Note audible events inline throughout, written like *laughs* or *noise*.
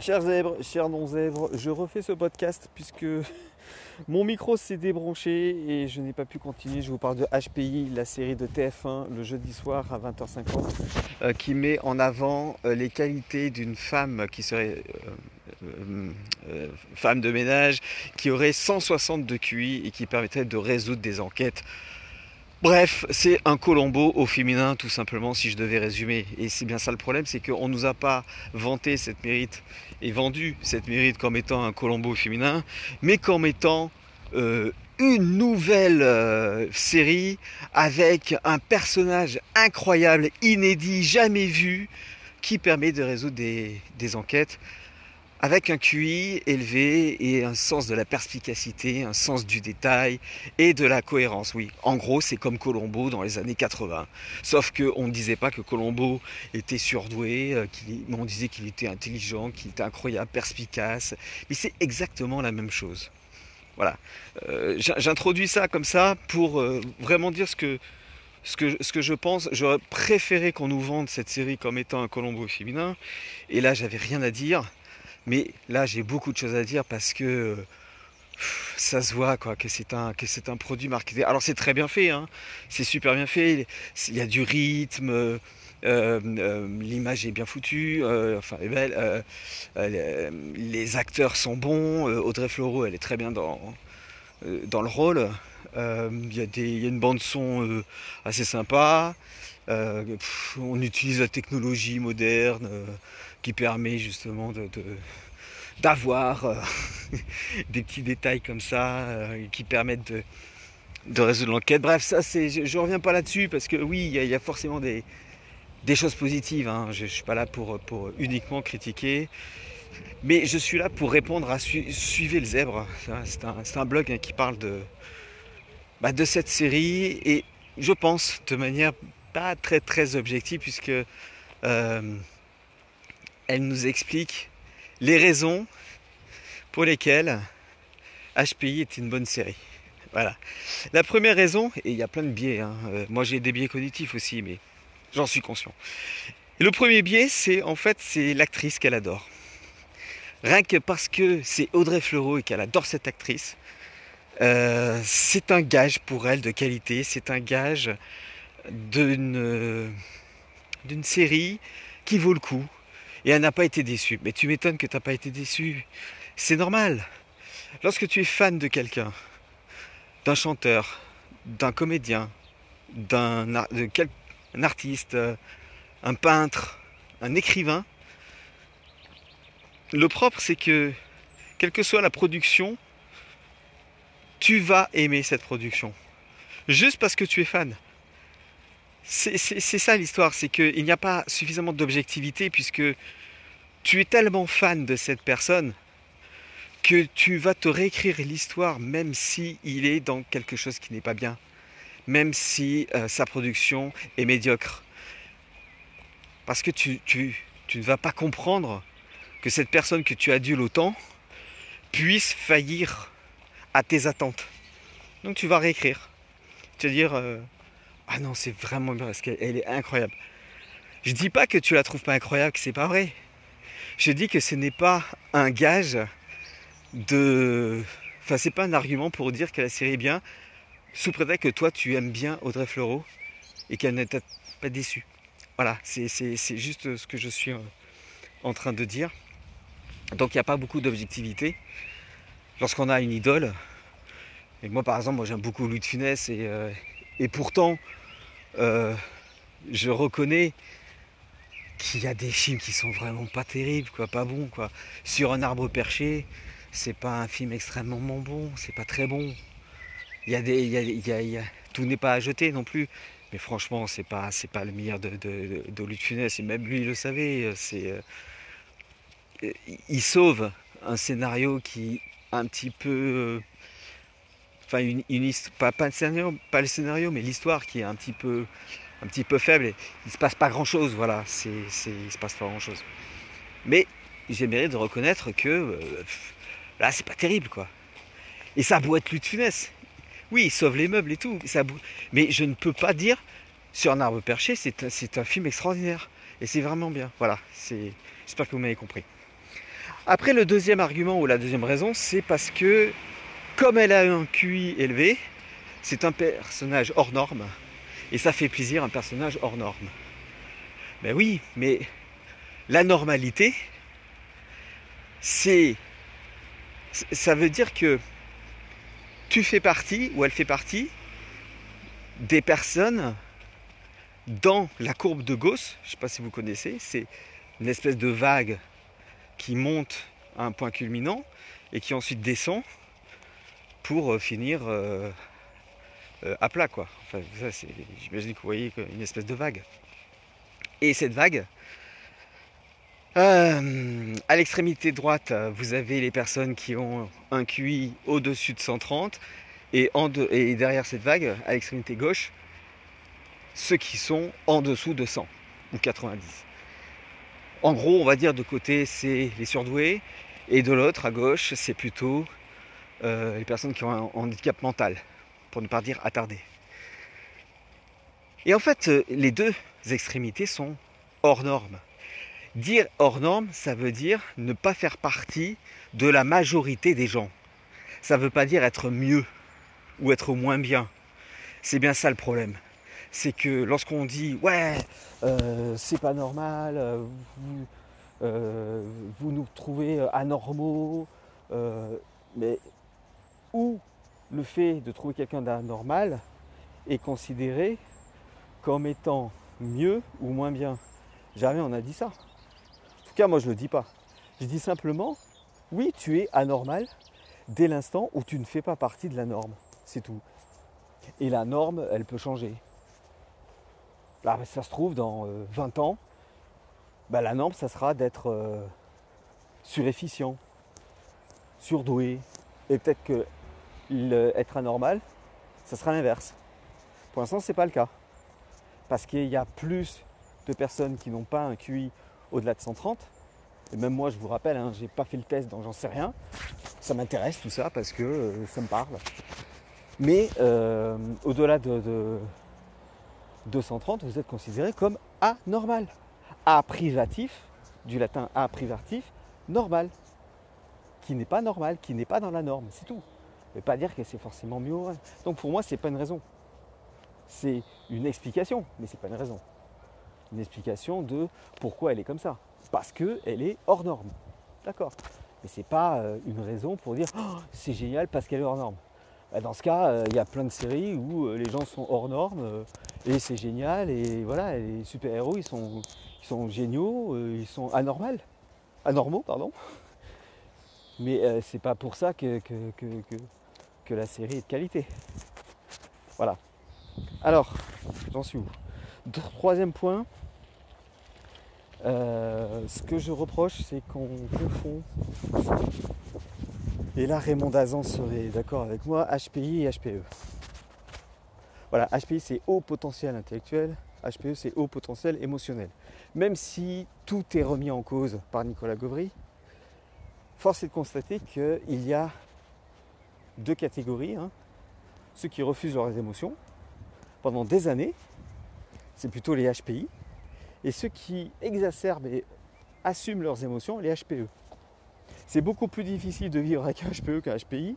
Chers zèbres, chers non-zèbres, je refais ce podcast puisque *laughs* mon micro s'est débranché et je n'ai pas pu continuer. Je vous parle de HPI, la série de TF1 le jeudi soir à 20h50 euh, qui met en avant euh, les qualités d'une femme qui serait euh, femme de ménage, qui aurait 160 de QI et qui permettrait de résoudre des enquêtes Bref, c'est un Colombo au féminin, tout simplement, si je devais résumer. Et c'est bien ça le problème, c'est qu'on ne nous a pas vanté cette mérite et vendu cette mérite comme étant un Colombo au féminin, mais comme étant euh, une nouvelle euh, série avec un personnage incroyable, inédit, jamais vu, qui permet de résoudre des enquêtes avec un QI élevé et un sens de la perspicacité, un sens du détail et de la cohérence. Oui, en gros, c'est comme Colombo dans les années 80. Sauf qu'on ne disait pas que Colombo était surdoué, euh, mais on disait qu'il était intelligent, qu'il était incroyable, perspicace. Mais c'est exactement la même chose. Voilà. Euh, j'introduis ça comme ça pour euh, vraiment dire ce que, ce que, ce que je pense. J'aurais préféré qu'on nous vende cette série comme étant un Colombo féminin. Et là, j'avais rien à dire. Mais là, j'ai beaucoup de choses à dire parce que ça se voit quoi, que c'est un, un produit marketé. Alors c'est très bien fait, hein. c'est super bien fait. Il y a du rythme, euh, euh, l'image est bien foutue, euh, enfin est belle. les acteurs sont bons. Audrey Fleurot, elle est très bien dans, dans le rôle. Il y, y, a une bande son assez sympa. On utilise la technologie moderne qui permet justement d'avoir euh, *laughs* des petits détails comme ça euh, qui permettent de, résoudre l'enquête. Bref, ça c'est, je, ne reviens pas là-dessus parce que oui, il y, a forcément des, choses positives. Hein. Je, ne suis pas là pour, uniquement critiquer. Mais je suis là pour répondre à Suivez le zèbre. C'est un, blog hein, qui parle bah, de cette série et je pense de manière pas très très objective puisque euh, elle nous explique les raisons pour lesquelles HPI est une bonne série. Voilà. La première raison, et il y a plein de biais, hein, euh, moi j'ai des biais cognitifs aussi, mais j'en suis conscient. le premier biais, c'est en fait c'est l'actrice qu'elle adore. Rien que parce que c'est Audrey Fleurot et qu'elle adore cette actrice, euh, c'est un gage pour elle de qualité, c'est un gage d'une d'une série qui vaut le coup, et elle n'a pas été déçue. Mais tu m'étonnes que tu n'as pas été déçu. C'est normal. Lorsque tu es fan de quelqu'un, d'un chanteur, d'un comédien, d'un artiste, un peintre, un écrivain, le propre c'est que, quelle que soit la production, tu vas aimer cette production. Juste parce que tu es fan. C'est ça l'histoire, c'est qu'il n'y a pas suffisamment d'objectivité puisque tu es tellement fan de cette personne que tu vas te réécrire l'histoire même si il est dans quelque chose qui n'est pas bien, même si euh, sa production est médiocre. Parce que tu, ne vas pas comprendre que cette personne que tu adules autant puisse faillir à tes attentes. Donc tu vas réécrire. Tu vas dire, euh, ah non, c'est vraiment bien parce qu'elle est incroyable. Je dis pas que tu la trouves pas incroyable, que c'est pas vrai. Je dis que ce n'est pas un gage de. Enfin, c'est pas un argument pour dire que la série est bien, sous prétexte que toi tu aimes bien Audrey Fleurot et qu'elle n'est pas déçue. Voilà, c'est juste ce que je suis euh, en train de dire. Donc il n'y a pas beaucoup d'objectivité. Lorsqu'on a une idole, et moi par exemple, moi j'aime beaucoup Louis de Funès et, euh, et pourtant, euh, je reconnais qu'il y a des films qui sont vraiment pas terribles, quoi, pas bons, quoi. Sur un arbre perché, c'est pas un film extrêmement bon, c'est pas très bon. Il y a des, il y a, tout n'est pas à jeter non plus. Mais franchement, c'est pas, c'est pas le meilleur de, de, de, Funès, et même lui il le savait. C'est, euh, il sauve un scénario qui un petit peu une, pas, le scénario, pas le scénario, mais l'histoire qui est un petit peu, un petit peu faible. Et il se passe pas grand chose, voilà, c'est, il se passe pas grand chose. Mais j'aimerais de reconnaître que euh, là, c'est pas terrible, quoi. Et ça a beau être de Funès. Oui, il sauve les meubles et tout. Ça Mais je ne peux pas dire sur un arbre perché, c'est un, un film extraordinaire. Et c'est vraiment bien. Voilà, j'espère que vous m'avez compris. Après, le deuxième argument ou la deuxième raison, c'est parce que comme elle a un QI élevé, c'est un personnage hors norme. Et ça fait plaisir un personnage hors norme. Ben oui, mais la normalité, c'est. Ça veut dire que tu fais partie, ou elle fait partie, des personnes dans la courbe de Gauss. Je ne sais pas si vous connaissez, c'est une espèce de vague qui monte à un point culminant et qui ensuite descend pour euh, finir euh, euh, à plat quoi. Enfin, j'imagine que vous voyez une espèce de vague. Et cette vague, à l'extrémité droite, vous avez les personnes qui ont un QI au-dessus de 130 et, en et derrière cette vague, à l'extrémité gauche, ceux qui sont en dessous de 100 ou 90. En gros, on va dire de côté, c'est les surdoués, et de l'autre, à gauche, c'est plutôt euh, les personnes qui ont un handicap mental, pour ne pas dire attardé. Et en fait, euh, les deux extrémités sont hors normes. Dire hors normes, ça veut dire ne pas faire partie de la majorité des gens. Ça ne veut pas dire être mieux ou être moins bien. C'est bien ça le problème c'est que lorsqu'on dit ouais, euh, c'est pas normal, vous, vous nous trouvez anormaux, mais où le fait de trouver quelqu'un d'anormal est considéré comme étant mieux ou moins bien. Jamais on a dit ça. En tout cas, moi je le dis pas. Je dis simplement, oui, tu es anormal dès l'instant où tu ne fais pas partie de la norme. C'est tout. Et la norme, elle peut changer. Là, ça se trouve, dans 20 euh, ans, bah, la norme, ça sera d'être euh, surefficient, surdoué. Et peut-être que être anormal, ça sera l'inverse. Pour l'instant, ce n'est pas le cas. Parce qu'il y a plus de personnes qui n'ont pas un QI au-delà de 130. Et même moi, je vous rappelle, hein, je n'ai pas fait le test, donc j'en sais rien. Ça m'intéresse tout ça parce que euh, ça me parle. Mais au-delà de, 230, vous êtes considéré comme anormal. A privatif, du latin A privatif, normal. Qui n'est pas normal, qui n'est pas dans la norme, c'est tout. Veut pas dire que c'est forcément mieux. Donc pour moi, ce n'est pas une raison. C'est une explication, mais ce n'est pas une raison. Une explication de pourquoi elle est comme ça. Parce qu'elle est hors norme. D'accord. Mais ce n'est pas euh, une raison pour dire oh, c'est génial parce qu'elle est hors norme. Bah, dans ce cas, euh, il y a plein de séries où euh, les gens sont hors normes et c'est génial, et voilà, les super-héros, ils sont, ils sont géniaux, ils sont anormaux, anormaux, pardon. Mais c'est pas pour ça que, la série est de qualité. Voilà. Alors, j'en suis où? Troisième point, euh, ce que je reproche, c'est qu'on confond. Et là, Raymond Dazan serait d'accord avec moi, HPI et HPE. Voilà, HPI c'est haut potentiel intellectuel, HPE c'est haut potentiel émotionnel. Même si tout est remis en cause par Nicolas Gauvry, force est de constater qu'il y a deux catégories. Hein. Ceux qui refusent leurs émotions pendant des années, c'est plutôt les HPI, et ceux qui exacerbent et assument leurs émotions, les HPE. C'est beaucoup plus difficile de vivre avec un HPE qu'un HPI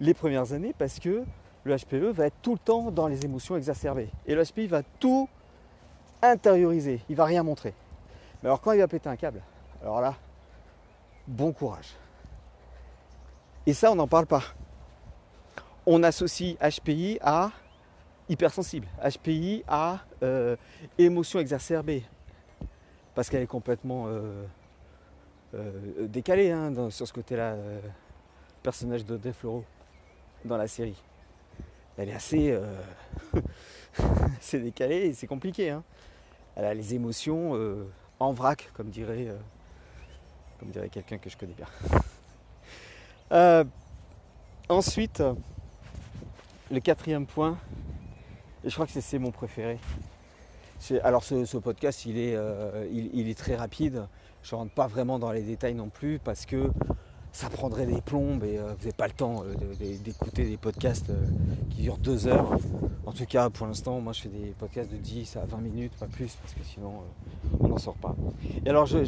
les premières années parce que le HPE va être tout le temps dans les émotions exacerbées. Et le HPI va tout intérioriser, il va rien montrer. Mais alors quand il va péter un câble, alors là, bon courage. Et ça, on n'en parle pas. On associe HPI à hypersensible, HPI à euh, émotion exacerbée, parce qu'elle est complètement euh, euh, décalée hein, sur ce côté-là, personnage de Defloro dans la série elle est assez, euh, *laughs* décalée et c'est compliqué. Hein. Elle a les émotions en vrac, comme dirait, comme dirait quelqu'un que je connais bien. *laughs* ensuite, le quatrième point, et je crois que c'est mon préféré. Alors ce, podcast, il est, il est très rapide. Je ne rentre pas vraiment dans les détails non plus parce que ça prendrait des plombes et euh, vous n'avez pas le temps euh, d'écouter des podcasts euh, qui durent deux heures. En tout cas, pour l'instant, moi je fais des podcasts de 10 à 20 minutes, pas plus, parce que sinon on n'en sort pas. Et alors, je,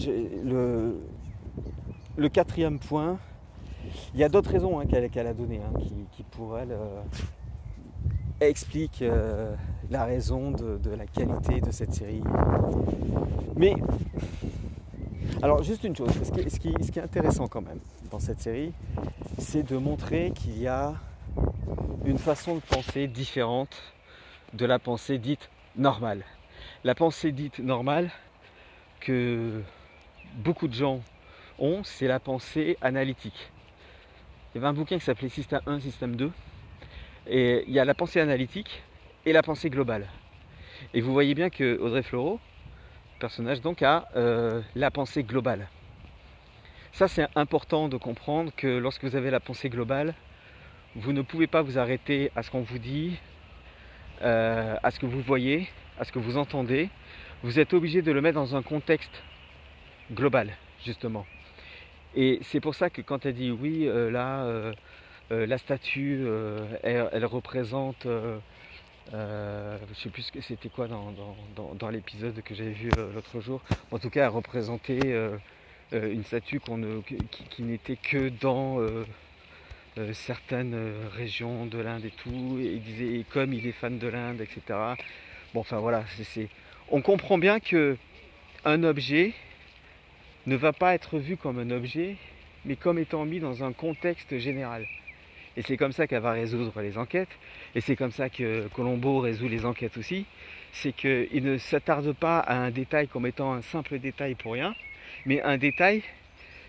le, quatrième point, il y a d'autres raisons hein, qu'elle a données hein, qui, pour elle expliquent euh, la raison de, la qualité de cette série. Mais, alors juste une chose, ce qui, est intéressant quand même dans cette série, c'est de montrer qu'il y a une façon de penser différente de la pensée dite normale. La pensée dite normale que beaucoup de gens ont, c'est la pensée analytique. Il y avait un bouquin qui s'appelait Système 1, Système 2. Et il y a la pensée analytique et la pensée globale. Et vous voyez bien que Audrey Fleurot, personnage donc, a euh, la pensée globale. Ça, c'est important de comprendre que lorsque vous avez la pensée globale, vous ne pouvez pas vous arrêter à ce qu'on vous dit, euh, à ce que vous voyez, à ce que vous entendez. Vous êtes obligé de le mettre dans un contexte global, justement. Et c'est pour ça que quand elle dit oui, euh, là, euh, euh, la statue, elle, représente, je ne sais plus que c'était quoi dans, l'épisode que j'avais vu l'autre jour. En tout cas, elle représentait une statue qui, n'était que dans certaines régions de l'Inde et tout. Et disait comme il est fan de l'Inde, etc. Bon, enfin voilà, on comprend bien que un objet ne va pas être vu comme un objet, mais comme étant mis dans un contexte général. Et c'est comme ça qu'elle va résoudre les enquêtes, et c'est comme ça que Colombo résout les enquêtes aussi, c'est qu'il ne s'attarde pas à un détail comme étant un simple détail pour rien, mais un détail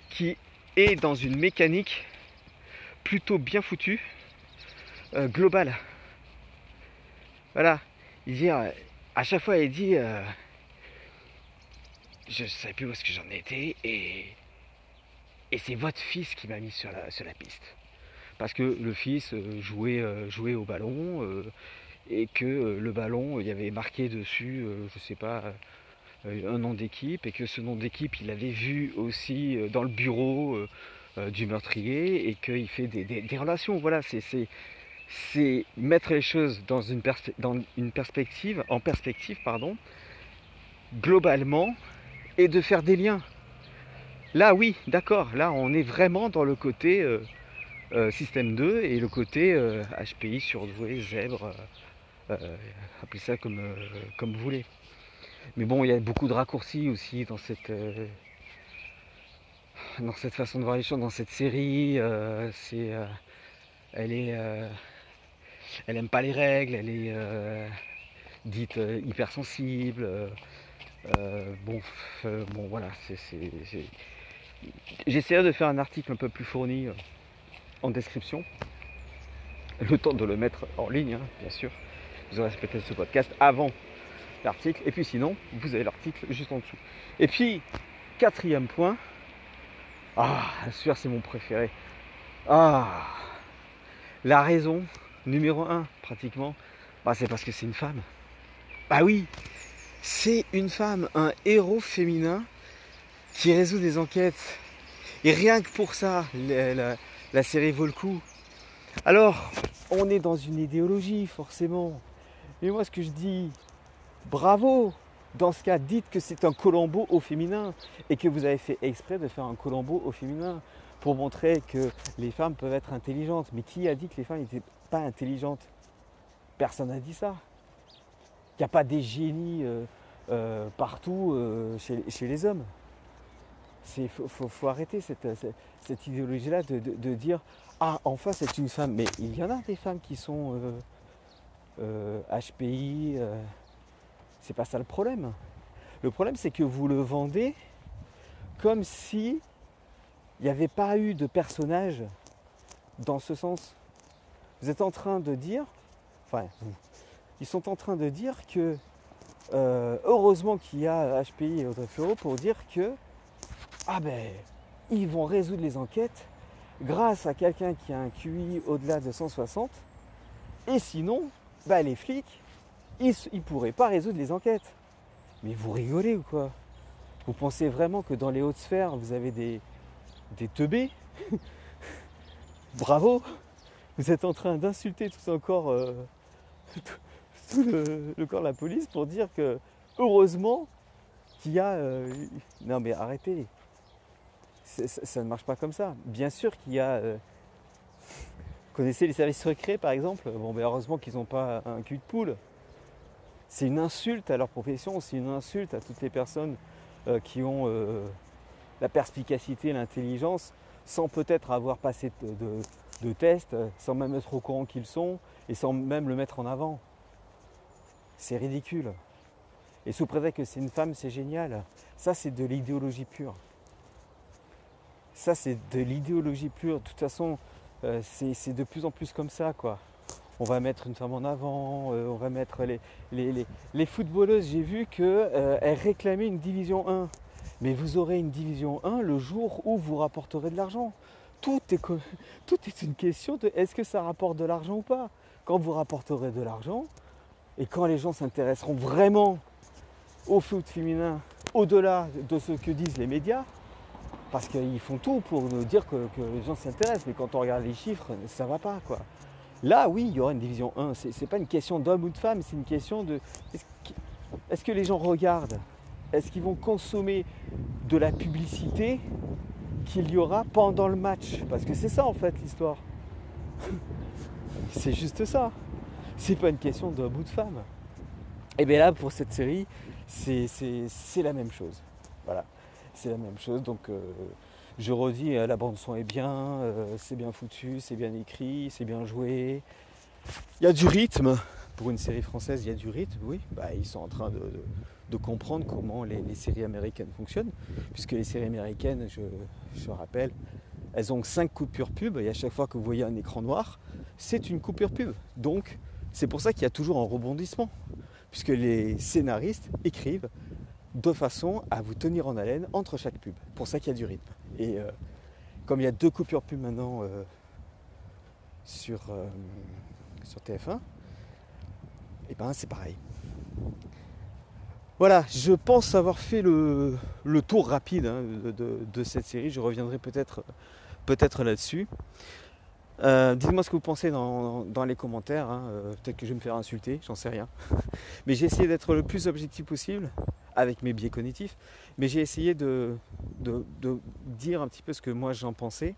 qui est dans une mécanique plutôt bien foutue, euh, globale. Voilà, il dit, euh, à chaque fois il dit, euh, je ne sais plus où est-ce que j'en étais et, et c'est votre fils qui m'a mis sur la, sur la piste. Parce que le fils euh, jouait, euh, jouait au ballon euh, et que le ballon, il y avait marqué dessus, je ne sais pas, un nom d'équipe et que ce nom d'équipe, il avait vu aussi dans le bureau du meurtrier et qu'il fait des, relations. Voilà, c'est mettre les choses dans une, dans une perspective, en perspective, pardon, globalement, et de faire des liens. Là, oui, d'accord, là, on est vraiment dans le côté système 2 et le côté HPI euh, surdoué, zèbre, appelez ça comme, comme vous voulez. Mais bon, il y a beaucoup de raccourcis aussi dans cette, dans cette façon de voir les choses, dans cette série. c'est, elle est, elle aime pas les règles, elle est dite hypersensible. Euh, bon, euh, bon, voilà, j'essaierai de faire un article un peu plus fourni euh, en description. Le temps de le mettre en ligne, hein, bien sûr. Vous aurez peut-être ce podcast avant l'article. Et puis sinon, vous avez l'article juste en dessous. Et puis, quatrième point. Ah, sûr, c'est mon préféré. Ah, la raison numéro un, pratiquement, bah, c'est parce que c'est une femme. Bah oui, c'est une femme, un héros féminin qui résout des enquêtes. Et rien que pour ça, série vaut le coup. Alors, on est dans une idéologie, forcément. Mais moi, ce que je dis, bravo Dans ce cas, dites que c'est un Colombo au féminin et que vous avez fait exprès de faire un Colombo au féminin pour montrer que les femmes peuvent être intelligentes. Mais qui a dit que les femmes n'étaient pas intelligentes? Personne n'a dit ça. Il n'y a pas des génies euh, euh, partout euh, chez, les hommes. Il faut, arrêter cette, idéologie-là de, dire Ah, enfin c'est une femme. Mais il y en a des femmes qui sont HPI. c'est pas ça le problème. Le problème c'est que vous le vendez comme si il n'y avait pas eu de personnage dans ce sens. Vous êtes en train de dire, enfin, vous, ils sont en train de dire que euh, heureusement qu'il y a HPI et Audrey Fleurot pour dire que ah ben ils vont résoudre les enquêtes grâce à quelqu'un qui a un QI au-delà de 160 et sinon ben, les flics ils ne pourraient pas résoudre les enquêtes. Mais vous rigolez ou quoi? Vous pensez vraiment que dans les hautes sphères vous avez des, des teubés? *laughs* Bravo Vous êtes en train d'insulter tout encore euh, *laughs* le, corps de la police pour dire que heureusement qu'il y a. Euh, non mais arrêtez. Ça ne marche pas comme ça. Bien sûr qu'il y a. Euh, *laughs* connaissez les services secrets par exemple Bon, ben heureusement qu'ils n'ont pas un cul de poule. C'est une insulte à leur profession, c'est une insulte à toutes les personnes euh, qui ont euh, la perspicacité, l'intelligence, sans peut-être avoir passé de, tests, sans même être au courant qu'ils sont et sans même le mettre en avant. C'est ridicule. Et sous prétexte que c'est une femme, c'est génial. Ça, c'est de l'idéologie pure. Ça, c'est de l'idéologie pure. De toute façon, euh, c'est de plus en plus comme ça, quoi. On va mettre une femme en avant, euh, on va mettre les, les, footballeuses. J'ai vu qu'elles euh, réclamaient une division 1. Mais vous aurez une division 1 le jour où vous rapporterez de l'argent. Tout est, *laughs* tout est une question de est-ce que ça rapporte de l'argent ou pas. Quand vous rapporterez de l'argent et quand les gens s'intéresseront vraiment au foot féminin, au-delà de ce que disent les médias, parce qu'ils font tout pour nous dire que, les gens s'intéressent, mais quand on regarde les chiffres, ça va pas quoi. Là, oui, il y aura une division 1. Ce n'est pas une question d'homme ou de femme, c'est une question de est-ce que les gens regardent? Est-ce qu'ils vont consommer de la publicité qu'il y aura pendant le match? Parce que c'est ça en fait l'histoire. *laughs* c'est juste ça. C'est pas une question d'homme ou de femme. Et bien là, pour cette série, c'est la même chose. Voilà c'est la même chose. Donc euh, je redis, euh, la bande son est bien, euh, c'est bien foutu, c'est bien écrit, c'est bien joué. Il y a du rythme. Pour une série française, il y a du rythme, oui. Bah, ils sont en train de, comprendre comment les, séries américaines fonctionnent. Puisque les séries américaines, je, rappelle, elles ont cinq coupures pub et à chaque fois que vous voyez un écran noir, c'est une coupure pub. Donc c'est pour ça qu'il y a toujours un rebondissement. Puisque les scénaristes écrivent de façon à vous tenir en haleine entre chaque pub. Pour ça qu'il y a du rythme. Et euh, comme il y a deux coupures pub maintenant euh, sur, euh, sur TF1, et eh ben c'est pareil. Voilà, je pense avoir fait le, tour rapide hein, de, cette série. Je reviendrai peut-être peut-être là-dessus. Dites-moi ce que vous pensez dans, les commentaires. Hein. Peut-être que je vais me faire insulter, j'en sais rien. *laughs* Mais j'ai essayé d'être le plus objectif possible avec mes biais cognitifs, mais j'ai essayé de, dire un petit peu ce que moi j'en pensais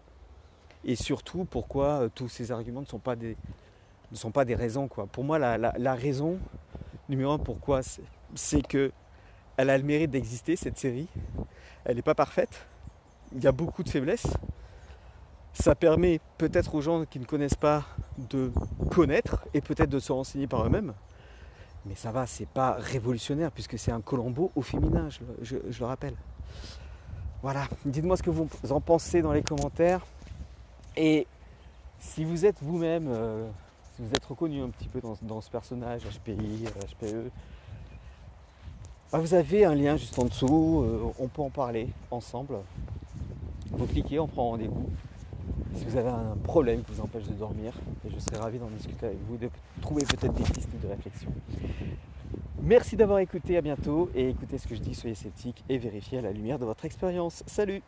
et surtout pourquoi euh, tous ces arguments ne sont pas des, raisons. Pour moi, la, raison numéro un, pourquoi, c'est que elle a le mérite d'exister, cette série. Elle n'est pas parfaite. Il y a beaucoup de faiblesses. Ça permet peut-être aux gens qui ne connaissent pas de connaître et peut-être de se renseigner par eux-mêmes. Mais ça va, c'est pas révolutionnaire puisque c'est un Colombo au féminin, je, le rappelle. Voilà, dites-moi ce que vous en pensez dans les commentaires. Et si vous êtes vous-même, euh, si vous êtes reconnu un petit peu dans, ce personnage, HPI, HPE, bah, vous avez un lien juste en dessous, euh, on peut en parler ensemble. Vous cliquez, on prend rendez-vous si vous avez un problème qui vous empêche de dormir, je serai ravi d'en discuter avec vous, de trouver peut-être des pistes de réflexion. Merci d'avoir écouté, à bientôt, et écoutez ce que je dis, soyez sceptiques et vérifiez à la lumière de votre expérience. Salut